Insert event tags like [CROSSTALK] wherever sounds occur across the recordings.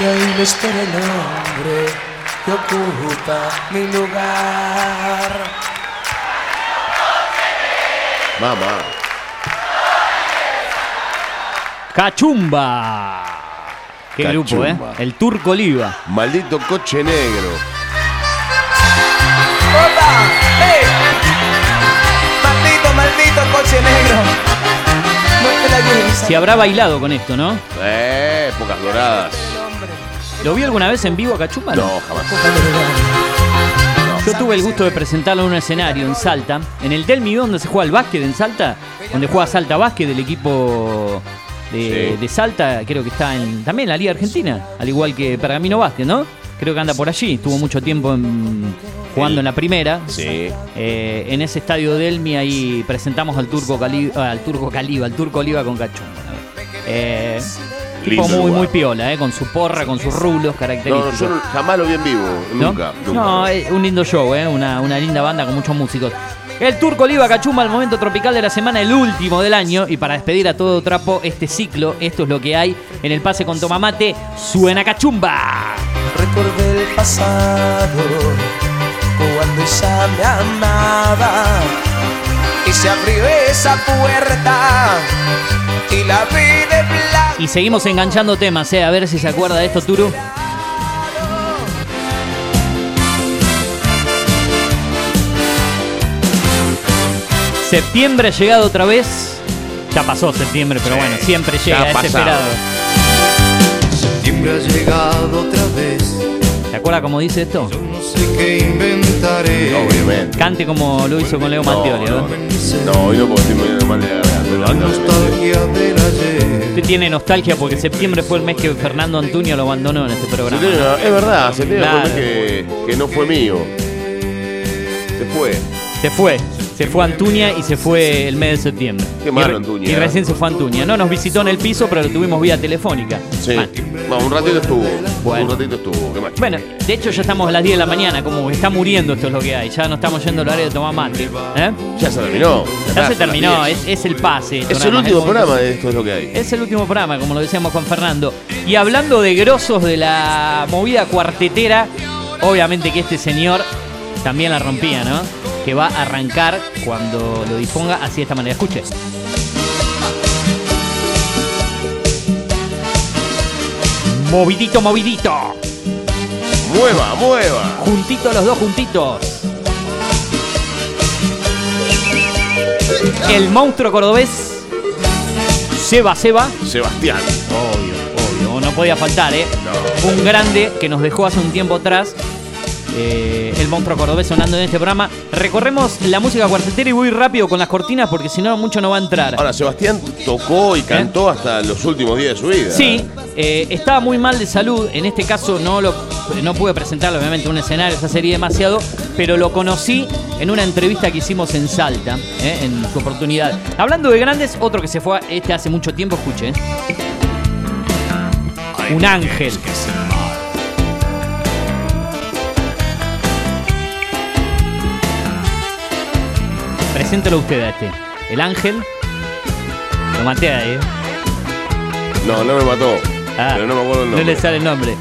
Y ahí me espera el hombre que ocupa mi lugar. Mamá. Cachumba. Qué grupo, ¿eh? Cachumba. El Turco Oliva. Maldito coche negro. ¡Opa! ¡Ey! Maldito, maldito coche negro. No te la lleves. Se habrá bailado con esto, ¿no? Eh, pocas doradas. ¿Lo vi alguna vez en vivo a Cachumba? No, jamás. Yo tuve el gusto de presentarlo en un escenario en Salta, en el Del Midón, donde se juega el básquet en Salta, donde juega Salta Básquet del equipo de, Sí. de Salta, creo que está en, también en la Liga Argentina, al igual que Pergamino Básquet, ¿no? Creo que anda por allí, estuvo mucho tiempo en- jugando en la primera. Sí. Eh, en ese estadio Delmi ahí presentamos al turco Cali, ah, al turco Caliba, al turco Oliva con Cachumba. Eh, tipo muy, lugar. muy piola, eh, con su porra, con sus rulos No, no, característicos. yo jamás lo vi en vivo. ¿No? Nunca. No, es un lindo show, ¿eh? una, una linda banda con muchos músicos. El Turco Oliva Cachumba, el momento tropical de la semana, el último del año. Y para despedir a todo trapo este ciclo, esto es lo que hay en el pase con Tomamate. Suena Cachumba. Recordé el pasado cuando ella me amaba y se abrió esa puerta y la vi de. Y seguimos enganchando temas, ¿eh? A ver si se acuerda de esto, Turu. Septiembre ha llegado otra vez. Ya pasó septiembre, pero Sí, bueno, siempre llega, es esperado. Septiembre ha llegado otra vez. ¿Se acuerda cómo dice esto? No sé qué inventaré. Obviamente. Cante como lo hizo con Leo No, Mattioli, no, ¿no? no, hoy no puedo decir muy mal de la nostalgia del ayer. Usted tiene nostalgia porque septiembre fue el mes que Fernando Antonio lo abandonó en este programa. Septiembre, Es verdad, septiembre Claro. fue un mes que, que no fue mío. Se fue. Se fue, se fue Antuña y se fue el mes de septiembre. Qué malo Y Antuña, Y ¿eh? recién se fue Antuña. No nos visitó en el piso, pero lo tuvimos vía telefónica. Sí. Mal. Bueno, un ratito estuvo. Bueno. Un ratito estuvo. ¿Qué? Bueno, de hecho ya estamos a las 10 de la mañana, como está muriendo esto es lo que hay. Ya no estamos yendo al horario de tomar mate. ¿eh? Ya se terminó. Ya se terminó, las es, 10. es el pase. Es el último programa de esto es lo que hay. Es el último programa, como lo decíamos con Fernando. Y hablando de grosos de la movida cuartetera, obviamente que este señor también la rompía, ¿no? Que va a arrancar cuando lo disponga así de esta manera. Escuche. Movidito, movidito. Mueva, mueva. Juntitos los dos juntitos. El monstruo cordobés. Seba, Seba. Sebastián. Obvio, obvio, no podía faltar, ¿eh? No. Un grande que nos dejó hace un tiempo atrás. Eh, el monstruo cordobés sonando en este programa. Recorremos la música cuartetera y voy rápido con las cortinas porque si no, mucho no va a entrar. Ahora, Sebastián tocó y cantó hasta los últimos días de su vida. Sí, eh, estaba muy mal de salud. En este caso no lo no pude presentarlo, obviamente, en un escenario, esa sería demasiado, pero lo conocí en una entrevista que hicimos en Salta, eh, en su oportunidad. Hablando de grandes, otro que se fue, este hace mucho tiempo, escuche. eh. Un ángel. Preséntelo usted a este. El ángel. Lo maté ahí, ¿eh? No, no me mató. Ah, pero no me acuerdo el No nombre. le sale el nombre.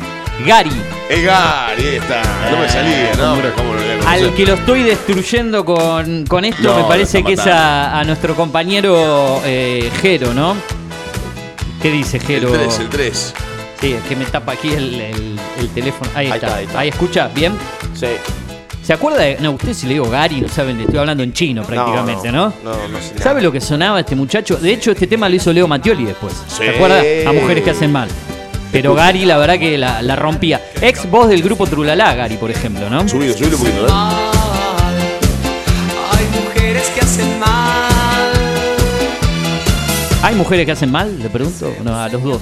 Gary, Es Gary, ahí está. No me salía, no, hombre, ¿cómo lo voy a conocer? al que lo estoy destruyendo con, con esto, No, me parece que es a, a nuestro compañero eh, Jero, ¿no? ¿Qué dice El Jero? 3, el 3. Sí, es que me tapa aquí el, el- el teléfono. Ahí, Ahí está. está, ahí está. Ahí escucha, ¿bien? Sí. ¿Se acuerda de.? No, usted si le digo Gary, no saben, le estoy hablando en chino prácticamente, ¿no? No, no sé. nada. ¿Sabe lo que sonaba este muchacho? De hecho, este tema lo hizo Leo Mattioli después. Sí. ¿Se acuerda? A mujeres que hacen mal. Pero Gary, la verdad que la, la rompía. Ex voz del grupo Trulalá, Gary, por ejemplo, ¿no? Subilo, subilo un poquito, ¿eh? Hay mujeres que hacen mal. ¿Hay mujeres que hacen mal? Le pregunto. No, a los dos.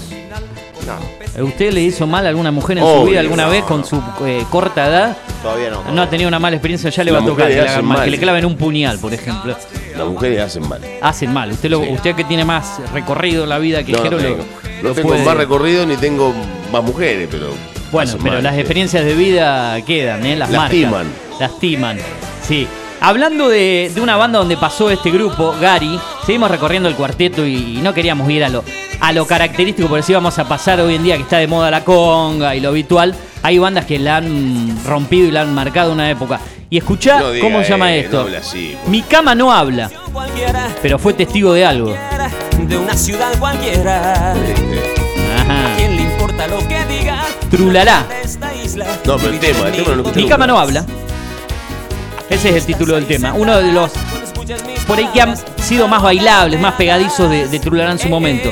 No, ¿Usted le hizo mal a alguna mujer en su Obvio, vida alguna no, vez con no. su eh, corta edad? Todavía no. No ha tenido una mala experiencia, ya le va a tocar que le, mujeres hagan hacen mal, mal. que le claven un puñal, por ejemplo. Las mujeres hacen mal. Hacen mal. Usted, lo, Sí. usted que tiene más recorrido en la vida que No, no Jero, lo- tengo, no lo tengo puede- más recorrido ni tengo más mujeres, pero. Bueno, pero mal, las sí. experiencias de vida quedan, ¿eh? Las Lastiman. marcan. Lastiman. Sí. Hablando de, de una banda donde pasó este grupo, Gary, seguimos recorriendo el cuarteto y, y no queríamos ir a lo. a lo característico, por si vamos a pasar hoy en día que está de moda la conga y lo habitual, hay bandas que la han rompido y la han marcado una época. Y escuchá No diga, cómo se llama eh, esto. no habla así, por- Mi cama no habla, pero fue testigo de algo. de una ciudad cualquiera. ¿A Ajá. quién le importa lo que diga? Trulalá. de esta isla? No, pero el tema, el tema no lo escuché Mi nunca. cama no habla. Ese es el título del tema. Uno de los por ahí que han sido más bailables, más pegadizos de, de Trulalá en su momento.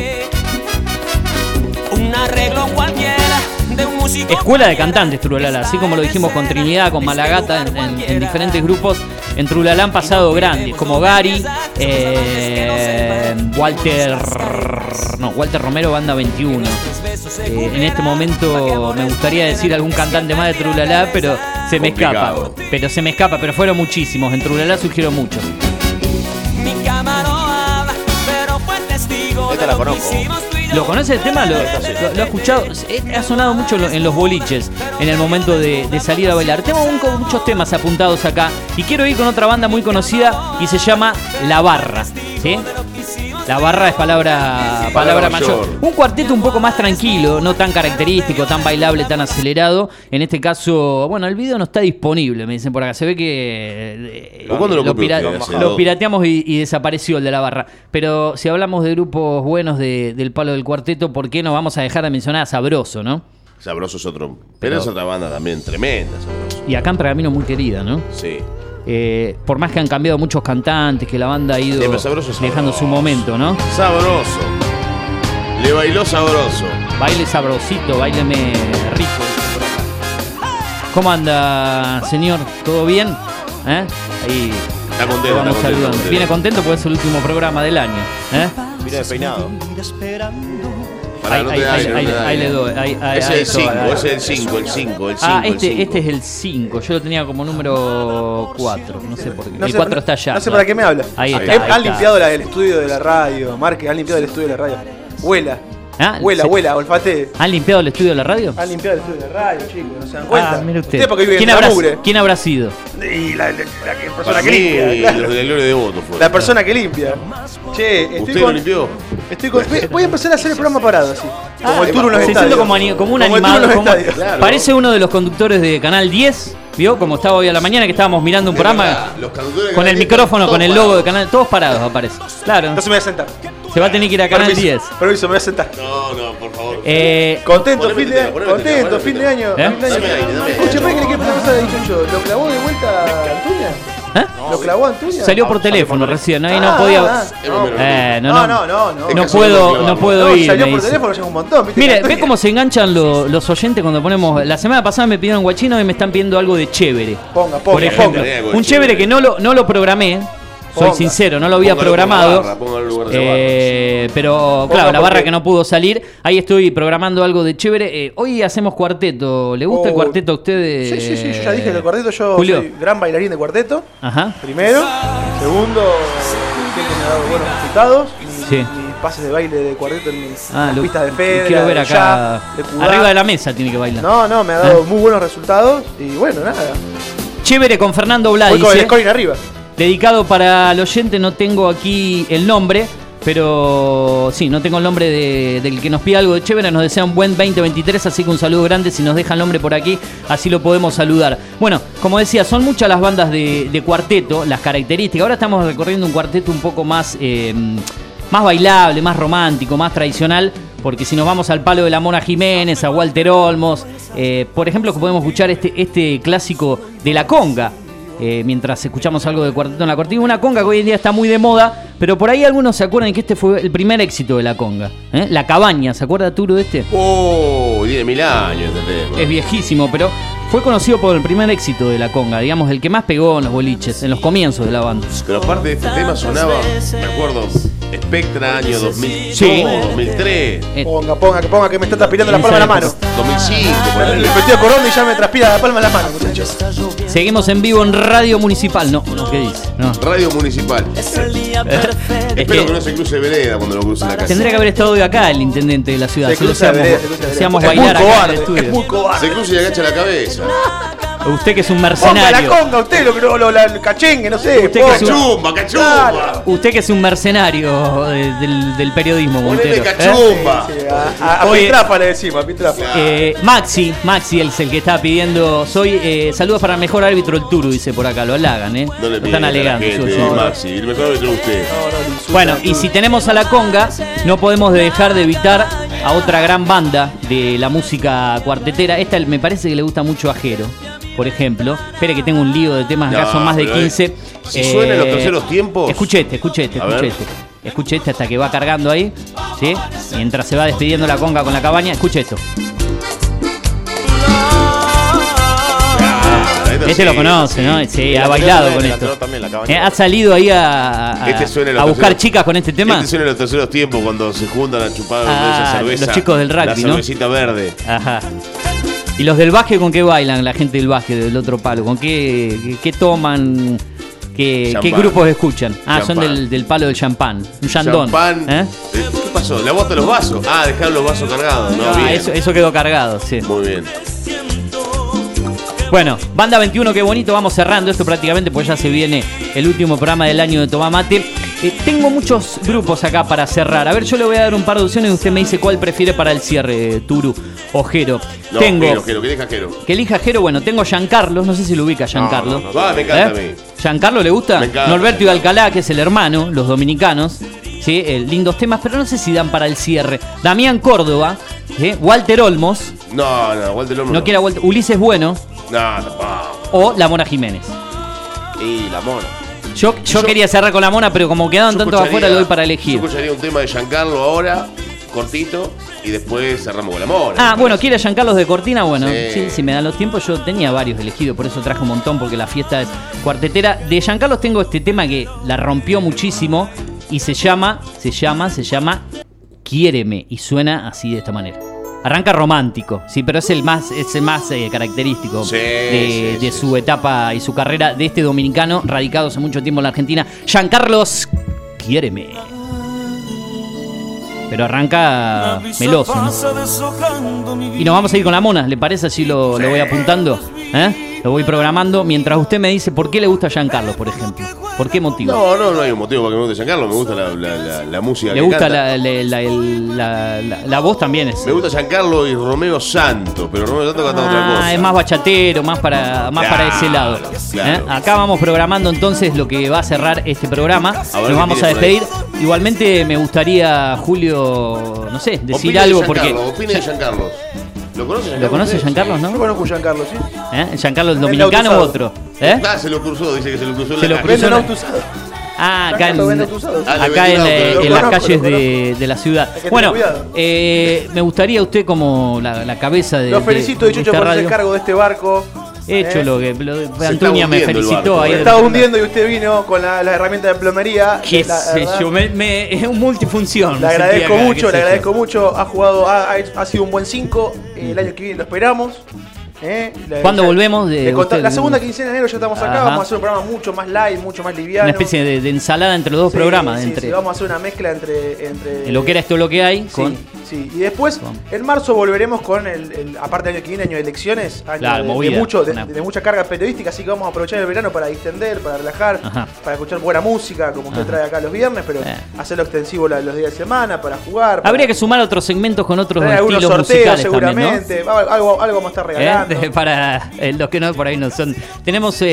Escuela de cantantes Trulalá, así como lo dijimos con Trinidad, con Malagata, en, en- en diferentes grupos. En Trulalá han pasado grandes, como Gary, eh, Walter. No, Walter Romero, banda 21. Eh, en este momento me gustaría decir algún cantante más de Trulalá, pero se me escapa. Pero se me escapa, pero fueron muchísimos. En Trulalá surgieron muchos. Mi cama no habla, pero fue testigo Esta la conozco. ¿Lo conoce el tema? ¿Lo, lo- ha escuchado? Ha sonado mucho en los boliches en el momento de, salir a bailar. Tengo muchos temas apuntados acá y quiero ir con otra banda muy conocida y se llama La Barra. ¿sí? La Barra es palabra, palabra mayor. mayor. Un cuarteto un poco más tranquilo, no tan característico, tan bailable, tan acelerado. En este caso, bueno, el video no está disponible, me dicen por acá. Se ve que eh, ¿Pero cuándo lo lo, copió pira- usted? ¿Hace lo dos? pirateamos y, y desapareció el de la barra. Pero si hablamos de grupos buenos de- del palo del cuarteto, ¿por qué no vamos a dejar de mencionar a Sabroso, no? Sabroso es otro. Pero, Pero- es otra banda también, tremenda, Sabroso. Y acá en Pergamino muy querida, ¿no? Sí. Eh, por más que han cambiado muchos cantantes, que la banda ha ido Sí, Sabroso dejando su momento, ¿no? Sabroso. Le bailó sabroso. Baile sabrosito, baileme rico. ¿Cómo anda, señor? ¿Todo bien? ¿Eh? Ahí Está contento, vamos está contento. Viene contento porque es el último programa del año. ¿eh? Mira despeinado. Ahí, le doy. ahí, ahí, Es ahí, el todo, 5, ahí. es el 5, el 5, el 5. Ah, este, este es el 5. Yo lo tenía como número 4. No sé por qué. No el sé- 4 está allá. No sé para qué me habla. Ahí está. Eh, ahí han está. limpiado la- el estudio de la radio, Marque, han limpiado el estudio de la radio. Huela, Ah, huela, se- huela, olfate. ¿Han limpiado el estudio de la radio? Han limpiado el estudio de la radio, chicos, ¿no se dan cuenta? Ah, mire usted. Usted porque vive ¿Quién, en habrá, mugre. ¿Quién habrá sido? Y la, la- la que- persona que limpia, claro. los de Voto fueron. La persona que limpia. Che, estoy ¿Usted con, lo limpió? Estoy con, voy- a empezar a hacer el programa parado así. Como el en los Se estadios. como, como un Como animado. como-. Claro. Parece uno de los conductores de Canal 10. ¿Vio? Como estaba hoy a la mañana que estábamos mirando un programa verdad, con el Canal 10 micrófono, con el logo de. Canal. Todos parados aparece. Claro. Entonces me voy a sentar. Se va a tener que ir a Canal Permiso, 10. Permiso, me voy a sentar. No, no, por favor. Eh, Contento, fin de Contento, fin de año. ¿Eh? fin de año. Dame aire, dame aire. Escuche, ¿para qué le quiero poner una cosa de 18? ¿Lo clavó de vuelta Antuña? ¿eh? ¿Lo clavó Antuña? Salió por teléfono recién, ahí no Ah, podía. ah, no. Eh, no, No, no, no, puedo, no puedo ir. salió por teléfono ya un montón. ¿viste? Mire, Que ve cómo se enganchan lo- los oyentes cuando ponemos. La semana pasada me pidieron guachino y me están pidiendo algo de chévere. Ponga, ponga, Por ejemplo, un chévere chévere. que no lo, no lo programé. Soy Ponga. sincero, no lo había programado. barra, póngalo en lugar de la Eh, pero claro, la barra que no pudo salir. Ahí estoy programando algo de chévere. Eh, hoy hacemos cuarteto. ¿Le gusta el Oh, cuarteto a usted? Sí, sí, sí, yo ya dije que el cuarteto, yo Julio. soy gran bailarín de cuarteto. Ajá. Primero. Segundo, siempre me ha dado buenos resultados. Mis, Sí. mis pases de baile de cuarteto en mis Ah, las lo- pistas de Fedra, Quiero ver acá. de. Arriba de la mesa tiene que bailar. No, no, me ha dado muy buenos resultados. Y bueno, nada. Chévere con Fernando Blades. Voy con el scoring arriba. Dedicado para el oyente, no tengo aquí el nombre, pero sí, no tengo el nombre de- del que nos pide algo de chévere. Nos desea un buen 2023, así que un saludo grande si nos deja el nombre por aquí, así lo podemos saludar. Bueno, como decía, son muchas las bandas de, cuarteto, las características. Ahora estamos recorriendo un cuarteto un poco más, eh, más bailable, más romántico, más tradicional. Porque si nos vamos al palo de la Mona Jiménez, a Walter Olmos, eh, por ejemplo, podemos escuchar este, este clásico de la conga, eh, mientras escuchamos algo de Cuarteto en la Cortina. Una conga que hoy en día está muy de moda, pero por ahí algunos se acuerdan que este fue el primer éxito de la conga. ¿eh? La cabaña, ¿se acuerda Turo de este? Oh, tiene mil años este tema. Es viejísimo, pero fue conocido por el primer éxito de la conga, digamos, el que más pegó en los boliches, en los comienzos de la banda. Pero aparte de este tema sonaba, me acuerdo, Spectra año 2002, Sí. 2003, Eh, Ponga, ponga, que ponga que me está transpirando la palma de la mano. época. 2005, por Me ahí. metí a corona y ya me transpira la palma de la mano, muchachos. seguimos en vivo en Radio Municipal. No, no, ¿qué dice? No. Radio Municipal. Es el día perfecto. Es Espero que que no se cruce vereda cuando lo cruce la casa. tendría que haber estado hoy acá el intendente de la ciudad. Se Si lo cruza hacíamos, vereda, se cruza vereda. hacíamos Es muy bailar acá en el cobarde, estudio. es muy cobarde. Se cruza y agacha la cabeza. Usted que es un Ponga la mercenario. conga, usted, lo, lo, lo- la- el cachengue, no sé. Usted que un- Cachumba, cachumba. Claro. Usted que es un mercenario de- del, del periodismo, Montero. ¿eh? cachumba. Sí, a, a, a Oye. Pitrafa le decimos, a Pitrafa. Eh, Maxi, Maxi es el que está pidiendo. Soy eh, saludos para el mejor árbitro el Turu, dice por acá, lo halagan, ¿eh? No le Lo están alegando. gente, sí, sí. Maxi. El mejor árbitro usted. No, no, Bueno, y si tenemos a la conga, no podemos dejar de evitar a otra gran banda de la música cuartetera. Esta me parece que le gusta mucho a Jero, por ejemplo. Espere que tengo un lío de temas, acá No, son más de pero, eh, 15. si suena en los terceros tiempos- Escuche este, escuche este, A escuche ver. este. Escuche este hasta que va cargando ahí, ¿sí? Mientras se va despidiendo la conga con la cabaña, escuche esto. Ah, esto Este sí, lo conoce, sí. ¿no? Sí, Y ha la bailado con esto. también. Eh, ¿Ha salido ahí a, a- Este a buscar terceros- chicas con este tema? Este suena en los terceros tiempos cuando se juntan a chupar Ah, esa cerveza. los chicos del rugby, La ¿no? cervecita verde. Ajá. ¿Y los del básquet con qué bailan la gente del básquet del otro palo? ¿Con qué, qué, qué toman? ¿Qué, qué grupos escuchan? Ah, son del, del palo del champán. Un chandón. Champán. ¿Eh? ¿Qué pasó? ¿La bota de los vasos? Ah, dejar los vasos cargados. No, Ah, bien. eso, eso quedó cargado, sí. Muy bien. Bueno, Banda 21, qué bonito. Vamos cerrando esto prácticamente, pues ya se viene el último programa del año de Tomamate. Eh, tengo muchos grupos acá para cerrar. A ver, yo le voy a dar un par de opciones y usted me dice cuál prefiere para el cierre, Turu o Jero. No, tengo. Jero, Jero, que deja Jero. Que elija Jero, bueno, tengo Giancarlos, no sé si lo ubica Giancarlo. no, no. Ah, me encanta a mí. ¿Giancarlo le gusta? Me encanta, Norberto y. Alcalá, que es el hermano, los dominicanos. Sí, eh, lindos temas, pero no sé si dan para el cierre. Damián Córdoba, ¿eh? Walter Olmos, No, no, Walter Lomo. no quiera Walter, Ulises Bueno No, tampoco. o La Mona Jiménez. Y la mona. Yo, yo, Yo- quería cerrar con La Mona, pero como quedaban tantos afuera, le doy para elegir. Yo escucharía un tema de Giancarlo ahora, cortito, y después cerramos con la mona. Ah, bueno, ¿quiere Giancarlos de Cortina? Bueno, sí. Sí. si me dan los tiempos, yo tenía varios elegidos, por eso traje un montón, porque la fiesta es cuartetera. De Giancarlos tengo este tema que la rompió muchísimo y se llama, se llama, se llama Quiéreme y suena así de esta manera. Arranca romántico, sí, pero es el más, es el más eh, característico Sí, de, sí, de sí, su etapa y su carrera de este dominicano radicado hace mucho tiempo en la Argentina. Giancarlos, Quiéreme. Pero arranca meloso, ¿no? Y nos vamos a ir con la mona, ¿le parece? Así lo, lo voy apuntando. ¿eh? Lo voy programando mientras usted me dice por qué le gusta Giancarlo, por ejemplo. ¿Por qué motivo? No, no, no hay un motivo para que me guste Giancarlo. Me gusta la, la, la, la música le que gusta la, voz también. Es, Me gusta Giancarlo y Romeo Santo, pero Romeo Santo canta otra Ah, cosa. es más bachatero, más para, más para ese lado. claro. ¿eh? Acá vamos programando entonces lo que va a cerrar este programa. Nos vamos a despedir. Igualmente me gustaría, Julio, no sé, decir Opine algo de porque. Giancarlo, opine de Giancarlos. ¿Lo conoce ¿Lo conoce Giancarlo, Yo no? conozco a Giancarlo, ¿sí? ¿Eh? ¿Giancarlo el El dominicano u otro? ¿Eh? Ah, se lo cruzó, dice que se lo cruzó en Se la lo cruzó la- auto usado. Ah, acá en, Giancarlo. Ah, acá en, Lo las conozco, calles lo de, de la ciudad. Bueno, eh, me gustaría usted como la, la cabeza de. Los felicito, de, de Chucho, por radio. hacer cargo de este barco. He hecho ¿eh? lo que. lo- Antonia me felicitó ahí. de- Estaba hundiendo y usted vino con la- las herramientas de plomería. Qué La sé yo, me, me- es un multifunción. Le agradezco acá, mucho, le yo. agradezco mucho. Ha jugado, ha- ha sido un buen 5. El año que viene lo esperamos. ¿Eh? La- ¿Cuándo ya- volvemos de usted? la segunda quincena de enero ya estamos acá. Ajá. Vamos a hacer un programa mucho más light, mucho más liviano. Una especie de, de ensalada entre los dos Sí, programas. sí, entre sí, vamos a hacer una mezcla entre. entre en lo que era esto lo que hay. Con, Sí, sí. Y después, con- en marzo volveremos con el, el- aparte del año que viene, año de elecciones, año Claro, de, de movida, mucho, de, una- de mucha carga periodística, así que vamos a aprovechar el verano para distender, para relajar, Ajá. para escuchar buena música, como usted Ajá. trae acá los viernes, pero Eh. hacerlo extensivo los días de semana, para jugar. para Habría que sumar otros segmentos con otros estilos sorteos musicales también, ¿no? seguramente, algo, algo, vamos a estar ¿Eh? Para eh, los que no por ahí no son. Tenemos eh,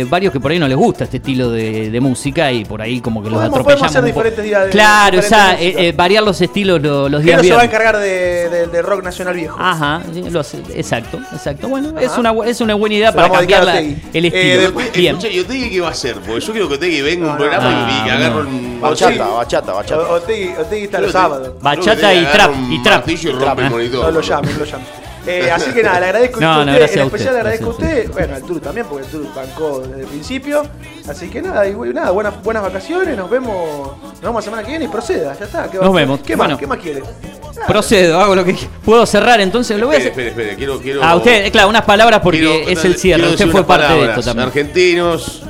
eh, varios que por ahí no les gusta este estilo de, de música y por ahí como que los Podemos- atropellamos. podemos hacer un poco. diferentes días de- claro, diferentes esa, música. eh, eh, variar los estilos lo- los días Jero se va a encargar de, de- de rock nacional viejo. Ajá, sí, lo hace- exacto, exacto. Bueno, Ajá. es una, es una buena idea Se para cambiar la- el Eh, estilo. después- Bien. Escucha, ¿y Otegui qué va a hacer? Porque yo quiero que Otegui venga un No, programa no, y, no. agarre un. Bachata, bachata, O- bachata. Otegui, Otegui está los sábados. Bachata y trap, y trap. y rompe el monitor. No lo llamen, no lo llamen. Eh, así que nada, le agradezco No, a no, usted, gracias en a usted, especial le agradezco a usted, bueno, al Turu también, porque el Turu bancó desde el principio. Así que nada, y bueno, nada, buenas, buenas vacaciones, nos vemos, nos vemos la semana que viene y proceda, ya está. ¿qué va- Nos vemos. ¿Qué Bueno. más? ¿Qué más quiere? Procedo, hago lo que puedo cerrar entonces. Lo voy a Espere, hacer. espere, espere. Quiero, quiero, A usted, eh, claro, unas palabras porque quiero- es el cierre. Usted fue parte de esto también. Argentinos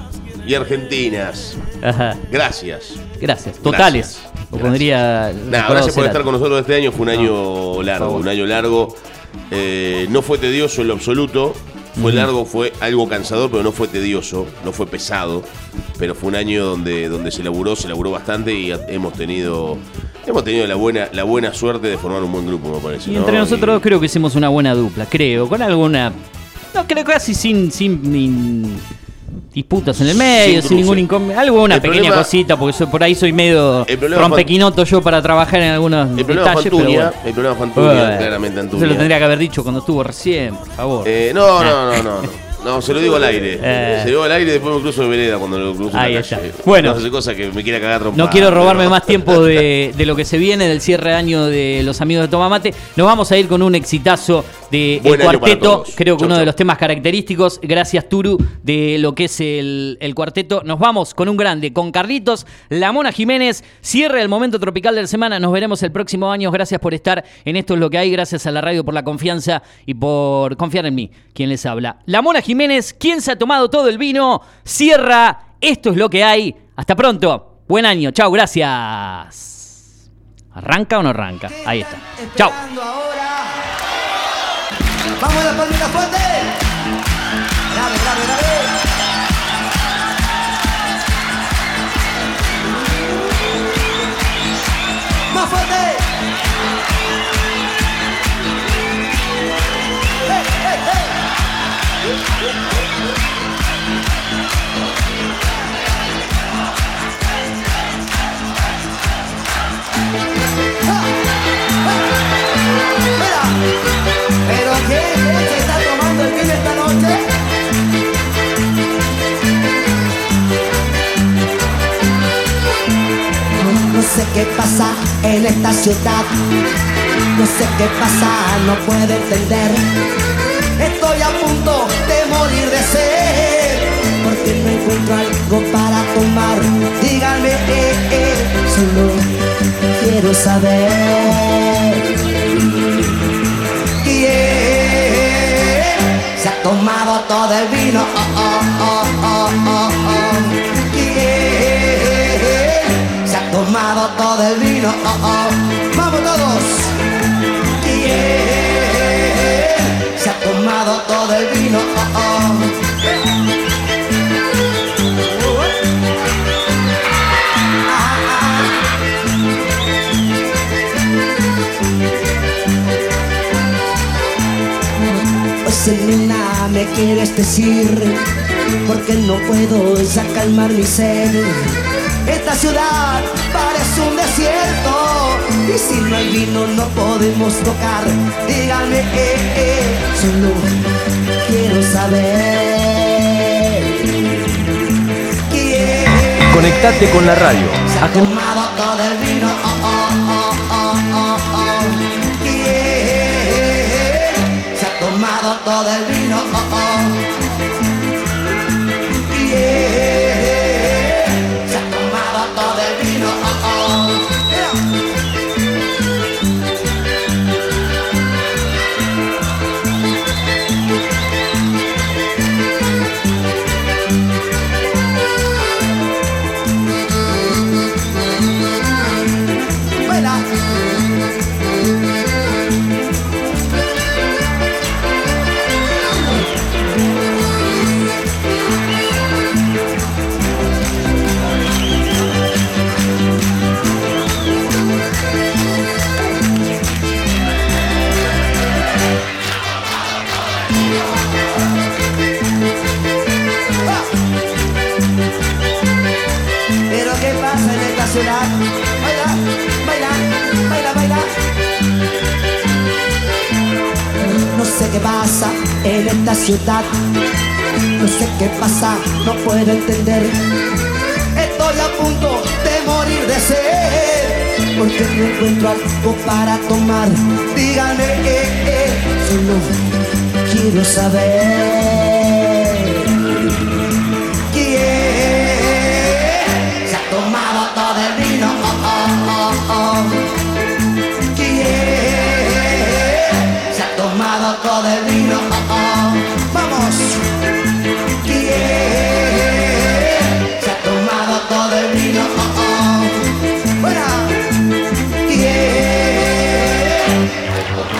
y argentinas. Ajá. Gracias. Gracias. Totales. Lo Gracias. pondría. Nada, Nicolás gracias por estar con nosotros este año. Fue un año largo, un año largo. Eh, no fue tedioso en lo absoluto. Fue largo, fue algo cansador, pero no fue tedioso, no fue pesado. Pero fue un año donde, donde se laburó, se laburó bastante y hemos tenido hemos tenido la buena, la buena suerte de formar un buen grupo, me parece. Y ¿no? entre nosotros Y- dos creo que hicimos una buena dupla, creo, con alguna. No, creo casi sin, sin in- disputas en el medio, sin, ningún inconveniente. Alguna El pequeña problema- cosita, porque soy- por ahí soy medio rompequinoto yo para trabajar en algunos El problema fue detalles. bueno. el problema fue Bueno, claramente Eso Antuña. lo tendría que haber dicho cuando estuvo recién, por favor. Eh, no, no, no, no, no. [LAUGHS] No, se lo digo al aire. Eh. Se lo digo al aire y después me cruzo de vereda cuando lo cruzo Ahí en la está. calle. Bueno. No hace cosas que me quiera cagar trompada, No quiero robarme pero- más tiempo de, [LAUGHS] de lo que se viene, del cierre de año de los amigos de Tomamate. Nos vamos a ir con un exitazo de Buen el cuarteto. Creo que Chau, uno de los temas característicos, gracias Turu, de lo que es el, el cuarteto. Nos vamos con un grande, con Carlitos, La Mona Jiménez. Cierre el momento tropical de la semana. Nos veremos el próximo año. Gracias por estar en Esto es lo que hay. Gracias a la radio por la confianza y por confiar en mí, quien les habla. La Mona Jiménez, quien se ha tomado todo el vino, cierra. Esto es lo que hay. Hasta pronto. Buen año. Chau, gracias. ¿Arranca o no arranca? Ahí está. Ahora. Vamos a la palmita fuerte. Grave, grave, grave. Más fuerte. No sé qué pasa en esta ciudad, no sé qué pasa, no puedo entender. Estoy a punto de morir de sed, porque no encuentro algo para tomar. Díganme, eh, eh, solo quiero saber. ¿Quién se ha tomado todo el vino? Oh, oh, oh, oh, oh. ¿Quién se ha tomado todo el vino? ¡Vamos todos! Quieres decir Porque no puedo ya calmar mi sed Esta ciudad parece un desierto Y si no hay vino no podemos tocar Díganme, eh, eh, solo quiero saber ¿Quién Conectate con la radio. se ha tomado todo el vino. Oh, oh, oh, oh, oh, oh. ¿Quién se ha tomado todo el vino? Puedo entender. Estoy a punto de morir de sed. Porque no encuentro algo para tomar. Díganme, eh, eh, solo quiero saber.